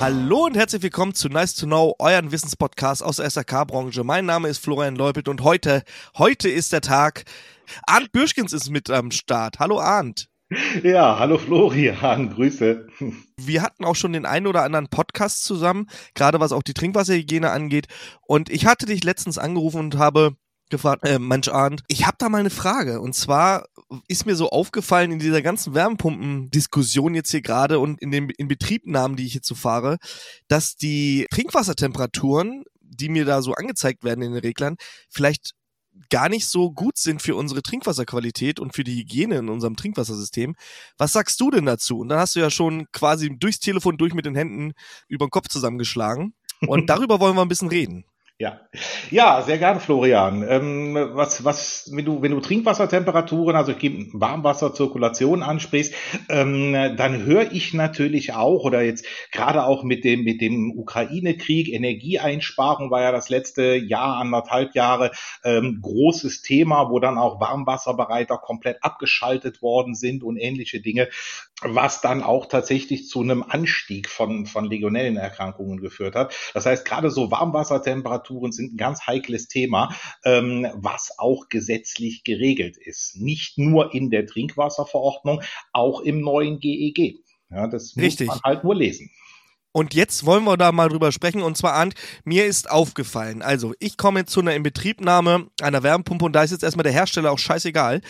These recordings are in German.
Hallo und herzlich willkommen zu Nice to Know, euren Wissenspodcast aus der SAK-Branche. Mein Name ist Florian Leupelt und heute, heute ist der Tag. Arndt Bürschkens ist mit am Start. Hallo Arndt. Ja, hallo Florian, Grüße. Wir hatten auch schon den einen oder anderen Podcast zusammen, gerade was auch die Trinkwasserhygiene angeht. Und ich hatte dich letztens angerufen und habe gefragt, äh, Mensch Arndt, ich habe da mal eine Frage. Und zwar ist mir so aufgefallen in dieser ganzen Wärmepumpen-Diskussion jetzt hier gerade und in den Inbetriebnahmen, die ich jetzt so fahre, dass die Trinkwassertemperaturen, die mir da so angezeigt werden in den Reglern, vielleicht gar nicht so gut sind für unsere Trinkwasserqualität und für die Hygiene in unserem Trinkwassersystem. Was sagst du denn dazu? Und dann hast du ja schon quasi durchs Telefon durch mit den Händen über den Kopf zusammengeschlagen. Und darüber wollen wir ein bisschen reden. Ja, ja, sehr gerne, Florian. Ähm, was, was, wenn du, wenn du Trinkwassertemperaturen, also ich gebe Warmwasserzirkulation ansprichst, ähm, dann höre ich natürlich auch oder jetzt gerade auch mit dem mit dem Ukraine-Krieg, Energieeinsparung war ja das letzte Jahr anderthalb Jahre ähm, großes Thema, wo dann auch Warmwasserbereiter komplett abgeschaltet worden sind und ähnliche Dinge was dann auch tatsächlich zu einem Anstieg von, von Legionellenerkrankungen geführt hat. Das heißt, gerade so Warmwassertemperaturen sind ein ganz heikles Thema, ähm, was auch gesetzlich geregelt ist. Nicht nur in der Trinkwasserverordnung, auch im neuen GEG. E ja, das muss Richtig. man halt nur lesen. Und jetzt wollen wir da mal drüber sprechen. Und zwar, Ant, mir ist aufgefallen, also ich komme zu einer Inbetriebnahme einer Wärmepumpe und da ist jetzt erstmal der Hersteller auch scheißegal.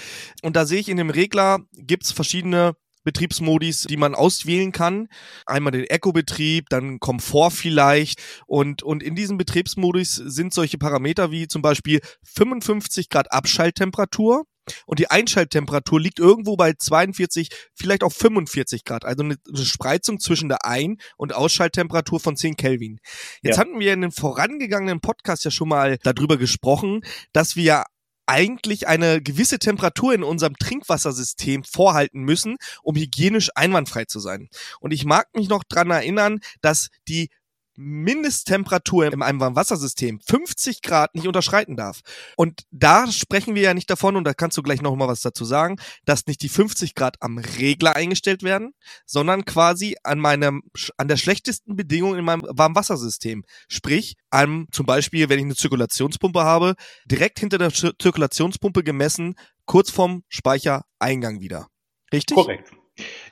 Und da sehe ich in dem Regler gibt's verschiedene Betriebsmodis, die man auswählen kann. Einmal den Eco-Betrieb, dann Komfort vielleicht. Und, und in diesem Betriebsmodus sind solche Parameter wie zum Beispiel 55 Grad Abschalttemperatur. Und die Einschalttemperatur liegt irgendwo bei 42, vielleicht auch 45 Grad. Also eine, Spreizung zwischen der Ein- und Ausschalttemperatur von 10 Kelvin. Jetzt Ja. hatten wir in dem vorangegangenen Podcast ja schon mal darüber gesprochen, dass wir eigentlich eine gewisse Temperatur in unserem Trinkwassersystem vorhalten müssen, um hygienisch einwandfrei zu sein. Und ich mag mich noch dran erinnern, dass die Mindesttemperatur in einem Warmwassersystem 50 Grad nicht unterschreiten darf. Und da sprechen wir ja nicht davon, und da kannst du gleich noch mal was dazu sagen, dass nicht die 50 Grad am Regler eingestellt werden, sondern quasi an meinem, an der schlechtesten Bedingung in meinem Warmwassersystem. Sprich, an, zum Beispiel, wenn ich eine Zirkulationspumpe habe, direkt hinter der Zir- Zirkulationspumpe gemessen, kurz vorm Speichereingang wieder. Richtig? Korrekt.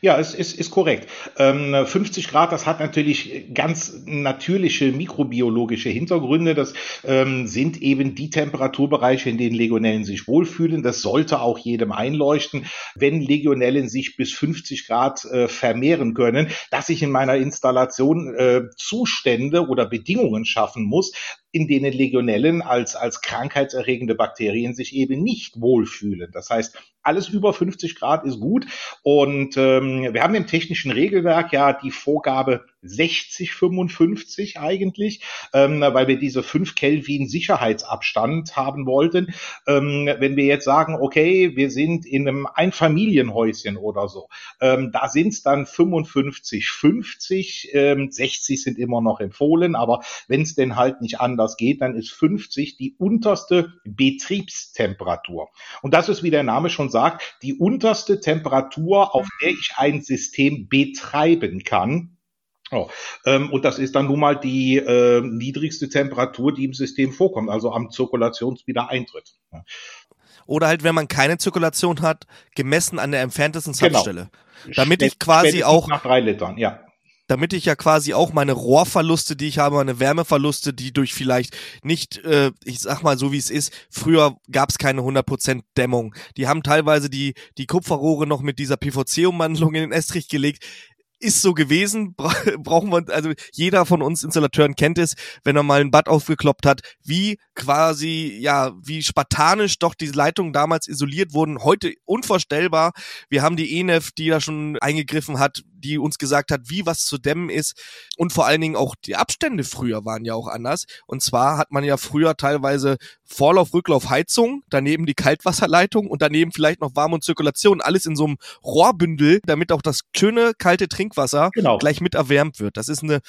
Ja, es ist, ist korrekt. Ähm, 50 Grad, das hat natürlich ganz natürliche mikrobiologische Hintergründe. Das ähm, sind eben die Temperaturbereiche, in denen Legionellen sich wohlfühlen. Das sollte auch jedem einleuchten. Wenn Legionellen sich bis 50 Grad äh, vermehren können, dass ich in meiner Installation äh, Zustände oder Bedingungen schaffen muss, in denen Legionellen als, als krankheitserregende Bakterien sich eben nicht wohlfühlen. Das heißt, alles über 50 Grad ist gut. Und ähm, wir haben im technischen Regelwerk ja die Vorgabe 60, 55 eigentlich, ähm, weil wir diese 5 Kelvin Sicherheitsabstand haben wollten. Ähm, wenn wir jetzt sagen, okay, wir sind in einem Einfamilienhäuschen oder so, ähm, da sind es dann 55, 50, ähm, 60 sind immer noch empfohlen, aber wenn es denn halt nicht anders geht, dann ist 50 die unterste Betriebstemperatur. Und das ist, wie der Name schon sagt, die unterste Temperatur, auf der ich ein System betreiben kann. Oh, ähm, und das ist dann nun mal die äh, niedrigste Temperatur, die im System vorkommt, also am Zirkulationswiedereintritt. Ja. Oder halt, wenn man keine Zirkulation hat, gemessen an der entferntesten Genau. Zapfstelle. Damit ich quasi auch- nach drei Litern, ja. Damit ich ja quasi auch meine Rohrverluste, die ich habe, meine Wärmeverluste, die durch vielleicht nicht, äh, ich sag mal so wie es ist, früher gab es keine 100% Dämmung. Die haben teilweise die, die Kupferrohre noch mit dieser PVC-Umwandlung in den Estrich gelegt. Ist so gewesen, bra brauchen wir, also jeder von uns Installateuren kennt es, wenn er mal ein Bad aufgekloppt hat, wie quasi, ja, wie spartanisch doch die Leitungen damals isoliert wurden. Heute unvorstellbar. Wir haben die ENEF, die da schon eingegriffen hat, die uns gesagt hat, wie was zu dämmen ist. Und vor allen Dingen auch die Abstände früher waren ja auch anders. Und zwar hat man ja früher teilweise Vorlauf-Rücklauf-Heizung, daneben die Kaltwasserleitung und daneben vielleicht noch Warm- und Zirkulation. Alles in so einem Rohrbündel, damit auch das schöne kalte Trinkwasser genau. gleich mit erwärmt wird. Das ist eine,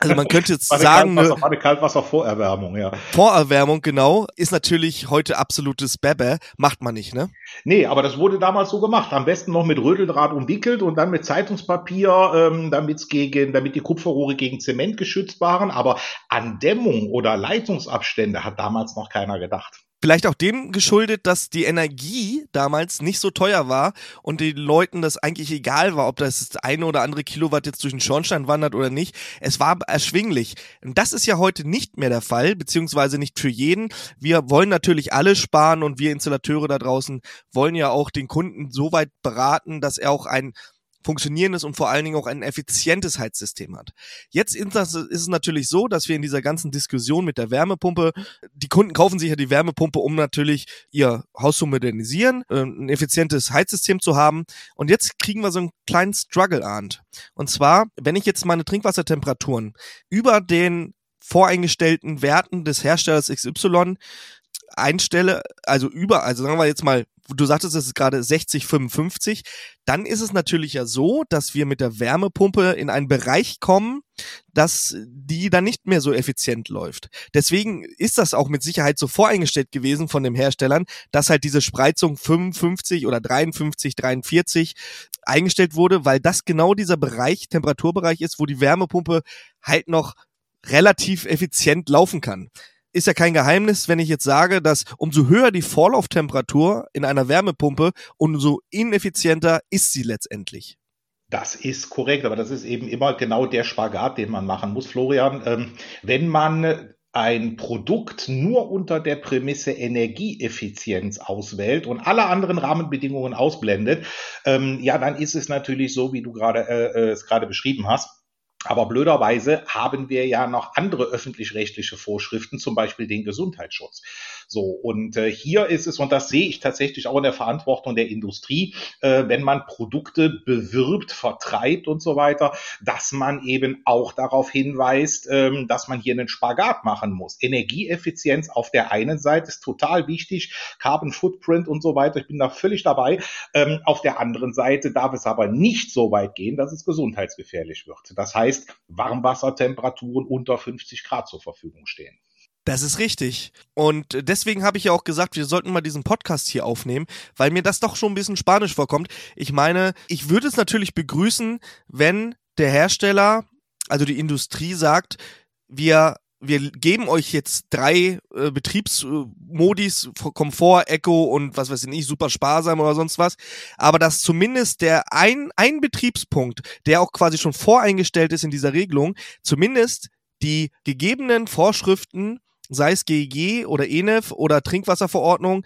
also man könnte jetzt sagen, Kaltwasser, eine Kaltwasservorerwärmung, ja. Vorerwärmung, genau, ist natürlich heute absolutes Bebe, macht man nicht, ne? Nee, aber das wurde damals so gemacht. Am besten noch mit Rödeldraht umwickelt und dann mit Zeitungspapier, ähm, damit's gegen, damit die Kupferrohre gegen Zement geschützt waren. Aber an Dämmung oder Leitungsabstände hat damals noch keiner gedacht. Vielleicht auch dem geschuldet, dass die Energie damals nicht so teuer war und den Leuten das eigentlich egal war, ob das eine oder andere Kilowatt jetzt durch den Schornstein wandert oder nicht. Es war erschwinglich. Und das ist ja heute nicht mehr der Fall, beziehungsweise nicht für jeden. Wir wollen natürlich alle sparen und wir Installateure da draußen wollen ja auch den Kunden so weit beraten, dass er auch ein funktionierendes und vor allen Dingen auch ein effizientes Heizsystem hat. Jetzt ist es natürlich so, dass wir in dieser ganzen Diskussion mit der Wärmepumpe, die Kunden kaufen sich ja die Wärmepumpe, um natürlich ihr Haus zu modernisieren, äh, ein effizientes Heizsystem zu haben. Und jetzt kriegen wir so einen kleinen Struggle ahnt. Und zwar, wenn ich jetzt meine Trinkwassertemperaturen über den voreingestellten Werten des Herstellers XY einstelle, also über, also sagen wir jetzt mal du sagtest, es ist gerade 60, 55, dann ist es natürlich ja so, dass wir mit der Wärmepumpe in einen Bereich kommen, dass die dann nicht mehr so effizient läuft. Deswegen ist das auch mit Sicherheit so voreingestellt gewesen von den Herstellern, dass halt diese Spreizung 55 oder 53, 43 eingestellt wurde, weil das genau dieser Bereich, Temperaturbereich ist, wo die Wärmepumpe halt noch relativ effizient laufen kann ist ja kein Geheimnis, wenn ich jetzt sage, dass umso höher die Vorlauftemperatur in einer Wärmepumpe, umso ineffizienter ist sie letztendlich. Das ist korrekt, aber das ist eben immer genau der Spagat, den man machen muss, Florian. Ähm, wenn man ein Produkt nur unter der Prämisse Energieeffizienz auswählt und alle anderen Rahmenbedingungen ausblendet, ähm, ja, dann ist es natürlich so, wie du gerade äh, äh es gerade beschrieben hast aber blöderweise haben wir ja noch andere öffentlich-rechtliche Vorschriften, zum Beispiel den Gesundheitsschutz. So, und äh, hier ist es, und das sehe ich tatsächlich auch in der Verantwortung der Industrie, äh, wenn man Produkte bewirbt, vertreibt und so weiter, dass man eben auch darauf hinweist, ähm, dass man hier einen Spagat machen muss. Energieeffizienz auf der einen Seite ist total wichtig, Carbon Footprint und so weiter, ich bin da völlig dabei. Ähm, auf der anderen Seite darf es aber nicht so weit gehen, dass es gesundheitsgefährlich wird. Das heißt, Warmwassertemperaturen unter 50 Grad zur Verfügung stehen. Das ist richtig. Und deswegen habe ich ja auch gesagt, wir sollten mal diesen Podcast hier aufnehmen, weil mir das doch schon ein bisschen spanisch vorkommt. Ich meine, ich würde es natürlich begrüßen, wenn der Hersteller, also die Industrie sagt, wir wir geben euch jetzt drei äh, Betriebsmodis, Komfort, Echo und was weiß ich nicht, super sparsam oder sonst was. Aber dass zumindest der ein, ein Betriebspunkt, der auch quasi schon voreingestellt ist in dieser Regelung, zumindest die gegebenen Vorschriften sei es GEG oder ENEF oder Trinkwasserverordnung,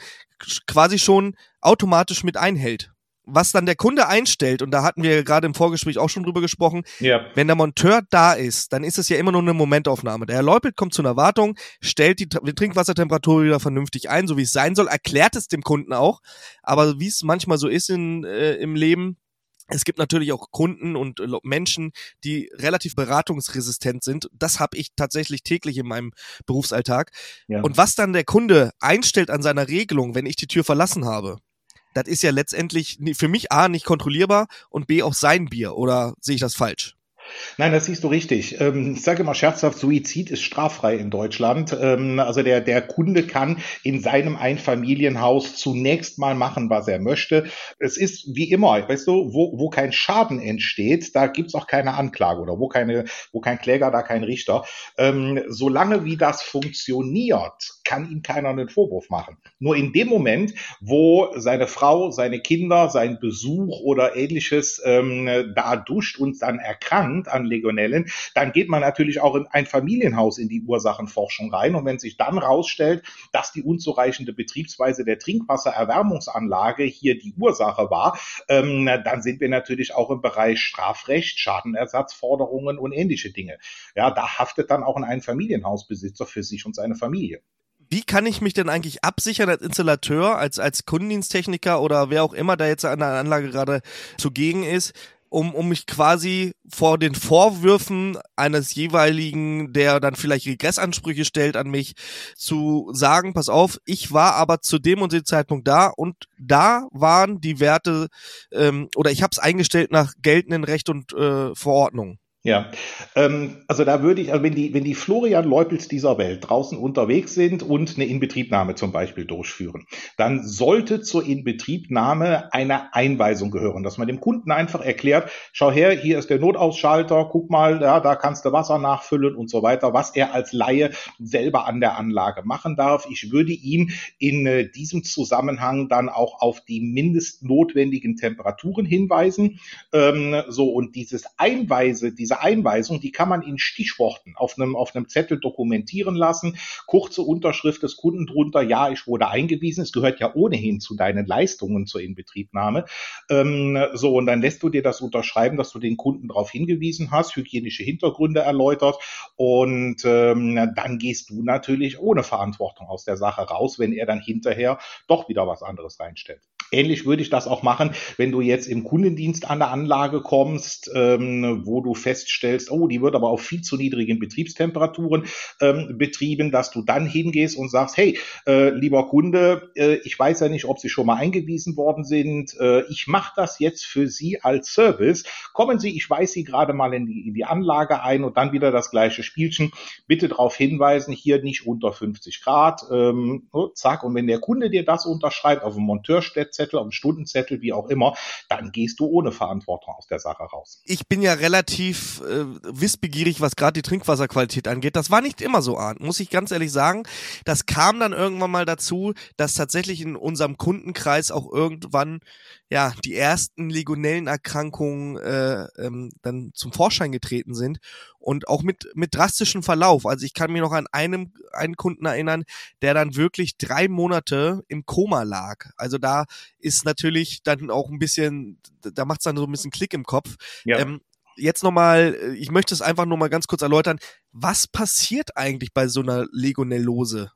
quasi schon automatisch mit einhält. Was dann der Kunde einstellt, und da hatten wir gerade im Vorgespräch auch schon drüber gesprochen, ja. wenn der Monteur da ist, dann ist es ja immer nur eine Momentaufnahme. Der Herr Leupelt kommt zu einer Wartung, stellt die, Trinkwassertemperatur wieder vernünftig ein, so wie es sein soll, erklärt es dem Kunden auch. Aber wie es manchmal so ist in, äh, im Leben, es gibt natürlich auch Kunden und Menschen, die relativ beratungsresistent sind. Das habe ich tatsächlich täglich in meinem Berufsalltag. Ja. Und was dann der Kunde einstellt an seiner Regelung, wenn ich die Tür verlassen habe, das ist ja letztendlich für mich A nicht kontrollierbar und B auch sein Bier. Oder sehe ich das falsch? Nein, das siehst du richtig. Ähm, ich sage immer scherzhaft, Suizid ist straffrei in Deutschland. Ähm, also der, der Kunde kann in seinem Einfamilienhaus zunächst mal machen, was er möchte. Es ist wie immer, weißt du, wo, wo kein Schaden entsteht, da gibt's auch keine Anklage oder wo, keine, wo kein Kläger, da kein Richter. Ähm, solange wie das funktioniert, kann ihm keiner einen Vorwurf machen. Nur in dem Moment, wo seine Frau, seine Kinder, sein Besuch oder ähnliches da duscht und dann erkrankt, erkrankt an Legionellen, dann geht man natürlich auch in ein Familienhaus in die Ursachenforschung rein. Und wenn sich dann rausstellt, dass die unzureichende Betriebsweise der Trinkwassererwärmungsanlage hier die Ursache war, ähm, dann sind wir natürlich auch im Bereich Strafrecht, Schadenersatzforderungen und ähnliche Dinge. Ja, da haftet dann auch ein Familienhausbesitzer für sich und seine Familie. Wie kann ich mich denn eigentlich absichern als Installateur, als, als Kundendiensttechniker oder wer auch immer da jetzt an der Anlage gerade zugegen ist, um, um mich quasi vor den Vorwürfen eines jeweiligen, der dann vielleicht Regressansprüche stellt an mich, zu sagen, pass auf, ich war aber zu dem und dem Zeitpunkt da und da waren die Werte ähm, oder ich habe es eingestellt nach geltenden Recht und äh, Verordnungen. Ja, ähm, also da würde ich, also wenn die, wenn die Florian Leupels dieser Welt draußen unterwegs sind und eine Inbetriebnahme zum Beispiel durchführen, dann sollte zur Inbetriebnahme eine Einweisung gehören, dass man dem Kunden einfach erklärt, schau her, hier ist der Notausschalter, guck mal, ja, da kannst du Wasser nachfüllen und so weiter, was er als Laie selber an der Anlage machen darf. Ich würde ihn in äh, diesem Zusammenhang dann auch auf die mindest notwendigen Temperaturen hinweisen. Ähm, so, und dieses Einweise, diese diese Einweisung, die kann man in Stichworten auf einem, auf einem Zettel dokumentieren lassen. Kurze Unterschrift des Kunden drunter, ja, ich wurde eingewiesen. Es gehört ja ohnehin zu deinen Leistungen zur Inbetriebnahme. Ähm, so, und dann lässt du dir das unterschreiben, dass du den Kunden darauf hingewiesen hast, hygienische Hintergründe erläutert und ähm, dann gehst du natürlich ohne Verantwortung aus der Sache raus, wenn er dann hinterher doch wieder was anderes reinstellt. Ähnlich würde ich das auch machen, wenn du jetzt im Kundendienst an der Anlage kommst, ähm, wo du feststellst, oh, die wird aber auf viel zu niedrigen Betriebstemperaturen ähm, betrieben, dass du dann hingehst und sagst, hey, äh, lieber Kunde, äh, ich weiß ja nicht, ob Sie schon mal eingewiesen worden sind. Äh, ich mache das jetzt für Sie als Service. Kommen Sie, ich weise Sie gerade mal in die, in die Anlage ein und dann wieder das gleiche Spielchen. Bitte darauf hinweisen, hier nicht unter 50 Grad. Ähm, zack, und wenn der Kunde dir das unterschreibt auf dem Monteurstätte, Zettel, auf dem Stundenzettel, wie auch immer, dann gehst du ohne Verantwortung aus der Sache raus. Ich bin ja relativ äh, wissbegierig, was gerade die Trinkwasserqualität angeht. Das war nicht immer so, Arndt, muss ich ganz ehrlich sagen. Das kam dann irgendwann mal dazu, dass tatsächlich in unserem Kundenkreis auch irgendwann ja die ersten Legionellenerkrankungen äh, ähm, dann zum Vorschein getreten sind und auch mit mit drastischem Verlauf. Also ich kann mich noch an einem einen Kunden erinnern, der dann wirklich drei Monate im Koma lag. Also da ist natürlich dann auch ein bisschen, da macht es dann so ein bisschen Klick im Kopf. Ja. Ähm, jetzt nochmal, äh, ich möchte es einfach nur mal ganz kurz erläutern. Was passiert eigentlich bei so einer Legionellose?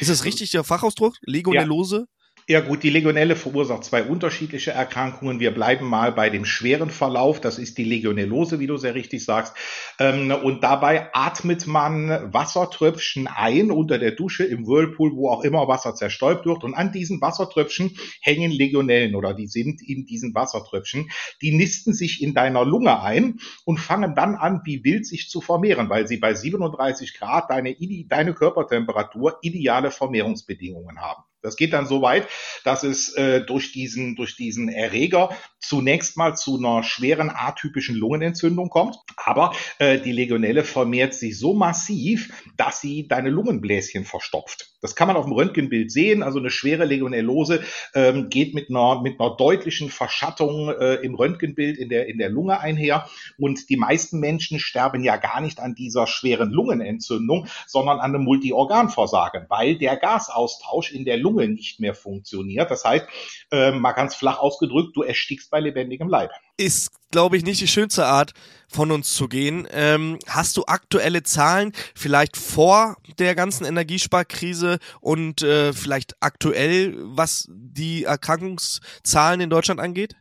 Ist das richtig der Fachausdruck? Legionellose? Ja. Ja gut, die Legionelle verursacht zwei unterschiedliche Erkrankungen. Wir bleiben mal bei dem schweren Verlauf. Das ist die Legionellose, wie du sehr richtig sagst. Ähm, und dabei atmet man Wassertröpfchen ein unter der Dusche, im Whirlpool, wo auch immer Wasser zerstäubt wird. Und an diesen Wassertröpfchen hängen Legionellen oder die sind in diesen Wassertröpfchen. Die nisten sich in deiner Lunge ein und fangen dann an, wie wild sich zu vermehren, weil sie bei 37 Grad deine, deine Körpertemperatur ideale Vermehrungsbedingungen haben. Das geht dann so weit, dass es äh, durch, diesen, durch diesen Erreger zunächst mal zu einer schweren atypischen Lungenentzündung kommt. Aber äh, die Legionelle vermehrt sich so massiv, dass sie deine Lungenbläschen verstopft. Das kann man auf dem Röntgenbild sehen. Also eine schwere Legionellose ähm, geht mit einer, mit einer deutlichen Verschattung äh, im Röntgenbild in der, in der Lunge einher. Und die meisten Menschen sterben ja gar nicht an dieser schweren Lungenentzündung, sondern an einem Multiorganversagen, weil der Gasaustausch in der Lunge nicht mehr funktioniert. Das heißt, äh, mal ganz flach ausgedrückt, du erstickst bei lebendigem Leib ist, glaube ich, nicht die schönste Art von uns zu gehen. Ähm, hast du aktuelle Zahlen, vielleicht vor der ganzen Energiesparkrise und äh, vielleicht aktuell, was die Erkrankungszahlen in Deutschland angeht?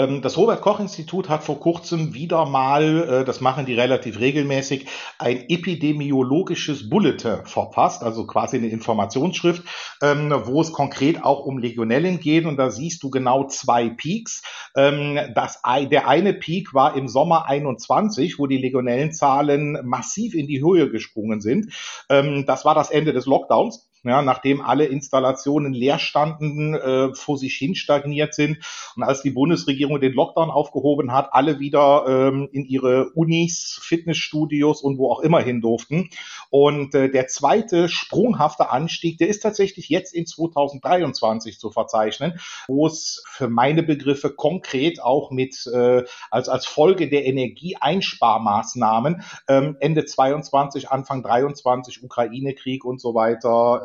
Ähm, das Robert-Koch-Institut hat vor kurzem wieder mal, äh, das machen die relativ regelmäßig, ein epidemiologisches Bulletin verpasst, also quasi eine Informationsschrift, ähm, wo es konkret auch um Legionellen geht. Und da siehst du genau zwei Peaks. Ähm, das, der eine Peak war im Sommer 21, wo die Legionellenzahlen massiv in die Höhe gesprungen sind. Das war das Ende des Lockdowns ja, nachdem alle Installationen leer standen, äh, vor sich hin stagniert sind. Und als die Bundesregierung den Lockdown aufgehoben hat, alle wieder ähm, in ihre Unis, Fitnessstudios und wo auch immer hin durften. Und äh, der zweite sprunghafte Anstieg, der ist tatsächlich jetzt in 2023 zu verzeichnen, wo es für meine Begriffe konkret auch mit äh, als, als Folge der Energieeinsparmaßnahmen ähm, Ende 22, Anfang 23, Ukraine-Krieg und so weiter,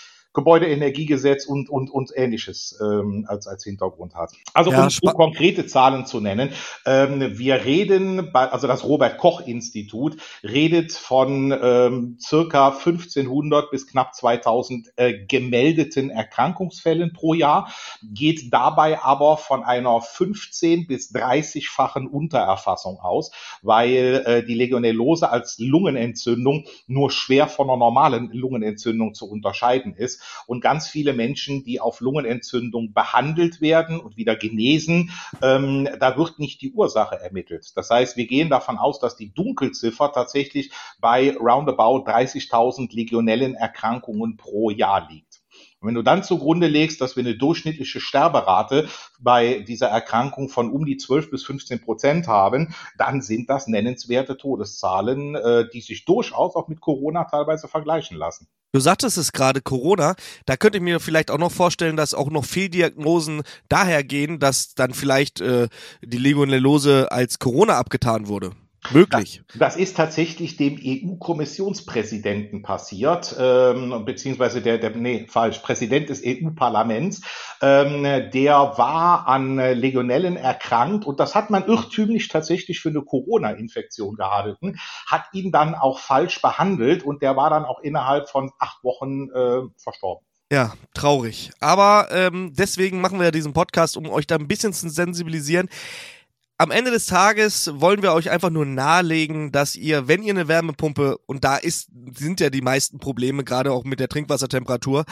Gebäudeenergiegesetz und, und, und ähnliches ähm, als, als Hintergrund hat. Also ja, um konkrete Zahlen zu nennen, ähm, wir reden, bei, also das Robert Koch Institut redet von ähm, circa 1500 bis knapp 2000 äh, gemeldeten Erkrankungsfällen pro Jahr, geht dabei aber von einer 15 bis 30-fachen Untererfassung aus, weil äh, die Legionellose als Lungenentzündung nur schwer von einer normalen Lungenentzündung zu unterscheiden ist und ganz viele Menschen, die auf Lungenentzündung behandelt werden und wieder genesen, ähm, da wird nicht die Ursache ermittelt. Das heißt, wir gehen davon aus, dass die Dunkelziffer tatsächlich bei roundabout 30.000 Legionellenerkrankungen pro Jahr liegt. Und wenn du dann zugrunde legst, dass wir eine durchschnittliche Sterberate bei dieser Erkrankung von um die 12 bis 15 Prozent haben, dann sind das nennenswerte Todeszahlen, äh, die sich durchaus auch mit Corona teilweise vergleichen lassen. Du sagtest es gerade Corona, da könnte ich mir vielleicht auch noch vorstellen, dass auch noch Fehldiagnosen daher gehen, dass dann vielleicht äh, die Legionellose als Corona abgetan wurde. Möglich. Das, das ist tatsächlich dem EU-Kommissionspräsidenten passiert, ähm, beziehungsweise der, der, nee, falsch, Präsident des EU-Parlaments. Ähm, der war an Legionellen erkrankt und das hat man irrtümlich tatsächlich für eine Corona-Infektion gehalten, hat ihn dann auch falsch behandelt und der war dann auch innerhalb von acht Wochen äh, verstorben. Ja, traurig. Aber ähm, deswegen machen wir ja diesen Podcast, um euch da ein bisschen zu sensibilisieren am Ende des Tages wollen wir euch einfach nur nahelegen, dass ihr, wenn ihr eine Wärmepumpe, und da ist, sind ja die meisten Probleme, gerade auch mit der Trinkwassertemperatur,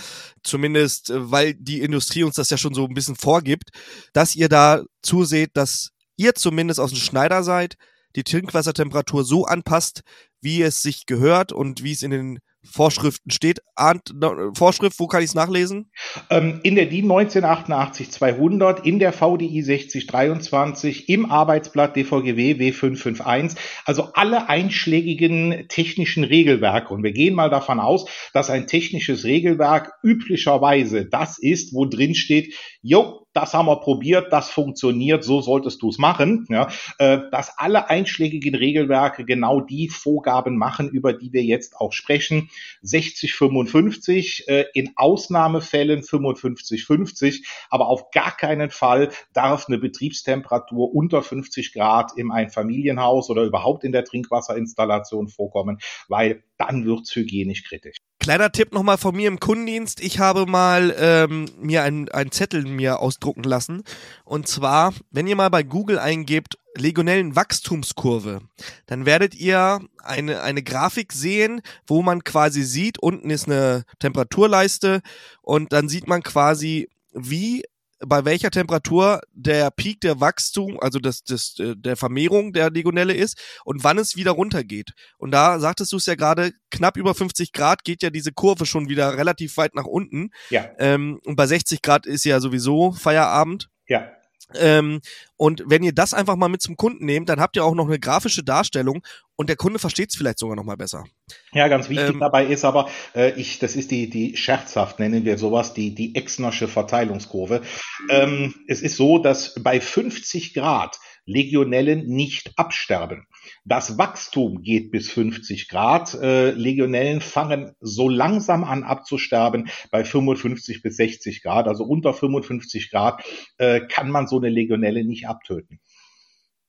zumindest äh, weil die Industrie uns das ja schon so ein bisschen vorgibt, dass ihr da zuseht, dass ihr zumindest aus dem Schneider seid, die Trinkwassertemperatur so anpasst, wie es sich gehört und wie es in den Vorschriften steht. Ahnt, Vorschrift, wo kann ich es nachlesen? Ähm, in der DIN 1988-200, in der VDI 6023, im Arbeitsblatt DVGW W551, also alle einschlägigen technischen Regelwerke. Und wir gehen mal davon aus, dass ein technisches Regelwerk üblicherweise das ist, wo drin steht, jo, das haben wir probiert, das funktioniert, so solltest du es machen. Ja, äh, dass alle einschlägigen Regelwerke genau die Vorgaben machen, über die wir jetzt auch sprechen. 60, 55, äh, in Ausnahmefällen 55, 50, aber auf gar keinen Fall darf eine Betriebstemperatur unter 50 Grad im Einfamilienhaus oder überhaupt in der Trinkwasserinstallation vorkommen, weil dann wird's hygienisch kritisch. Kleiner Tipp nochmal von mir im Kundendienst. Ich habe mal ähm, mir einen Zettel mir ausdrucken lassen. Und zwar, wenn ihr mal bei Google eingebt, Legionellen Wachstumskurve, dann werdet ihr eine, eine Grafik sehen, wo man quasi sieht, unten ist eine Temperaturleiste und dann sieht man quasi, wie bei welcher Temperatur der Peak der Wachstum, also des, des, äh, der Vermehrung der Legionelle ist und wann es wieder runtergeht. Und da sagtest du es ja gerade, knapp über 50 Grad geht ja diese Kurve schon wieder relativ weit nach unten. Ja. Ähm, und bei 60 Grad ist ja sowieso Feierabend. Ja. Ähm, und wenn ihr das einfach mal mit zum Kunden nehmt, dann habt ihr auch noch eine grafische Darstellung und der Kunde versteht es vielleicht sogar noch mal besser. Ja, ganz wichtig ähm, dabei ist aber, äh, ich, das ist die, die scherzhaft nennen wir sowas, die, die Exnersche Verteilungskurve. Ähm, es ist so, dass bei 50 Grad Legionellen nicht absterben. Das Wachstum geht bis 50 Grad. Äh, Legionellen fangen so langsam an abzusterben bei 55 bis 60 Grad. Also unter 55 Grad äh, kann man so eine Legionelle nicht abtöten.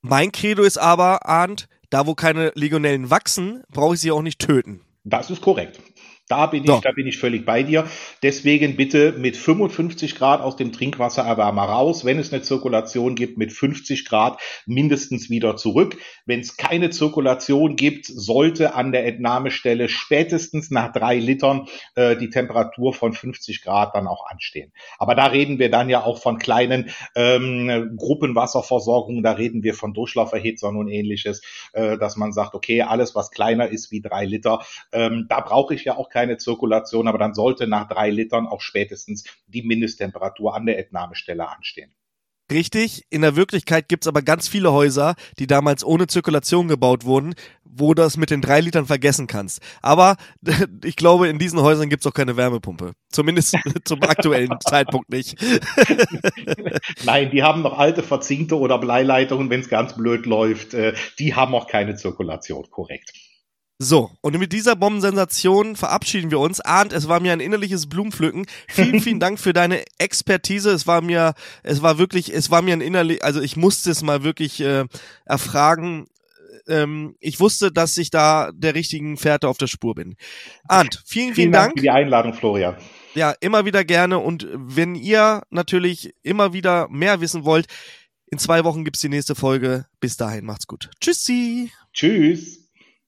Mein Credo ist aber, Arndt, da wo keine Legionellen wachsen, brauche ich sie auch nicht töten. Das ist korrekt. Da bin ich, so. da bin ich völlig bei dir. Deswegen bitte mit 55 Grad aus dem Trinkwassererwärmer raus. Wenn es eine Zirkulation gibt, mit 50 Grad mindestens wieder zurück. Wenn es keine Zirkulation gibt, sollte an der Entnahmestelle spätestens nach drei Litern äh, die Temperatur von 50 Grad dann auch anstehen. Aber da reden wir dann ja auch von kleinen ähm, Gruppenwasserversorgungen. Da reden wir von Durchlauferhitzern und ähnliches, äh, dass man sagt, okay, alles was kleiner ist wie drei Liter, ähm, da brauche ich ja auch keine keine Zirkulation, aber dann sollte nach drei Litern auch spätestens die Mindesttemperatur an der Entnahmestelle anstehen. Richtig, in der Wirklichkeit gibt es aber ganz viele Häuser, die damals ohne Zirkulation gebaut wurden, wo du das mit den drei Litern vergessen kannst. Aber ich glaube, in diesen Häusern gibt es auch keine Wärmepumpe. Zumindest zum aktuellen Zeitpunkt nicht. Nein, die haben noch alte verzinkte oder Bleileitungen, wenn es ganz blöd läuft. Äh, die haben auch keine Zirkulation, korrekt. So, und mit dieser Bombensensation verabschieden wir uns. Arndt, es war mir ein innerliches Blumenpflücken. Vielen, vielen Dank für deine Expertise. Es war mir, es war wirklich, es war mir ein innerlich, also ich musste es mal wirklich äh, erfragen. Ähm, ich wusste, dass ich da der richtigen Fährte auf der Spur bin. Arndt, vielen, vielen, vielen Dank. Dank für die Einladung, Florian. Ja, immer wieder gerne. Und wenn ihr natürlich immer wieder mehr wissen wollt, in zwei Wochen gibt's die nächste Folge. Bis dahin, macht's gut. Tschüssi. Tschüss.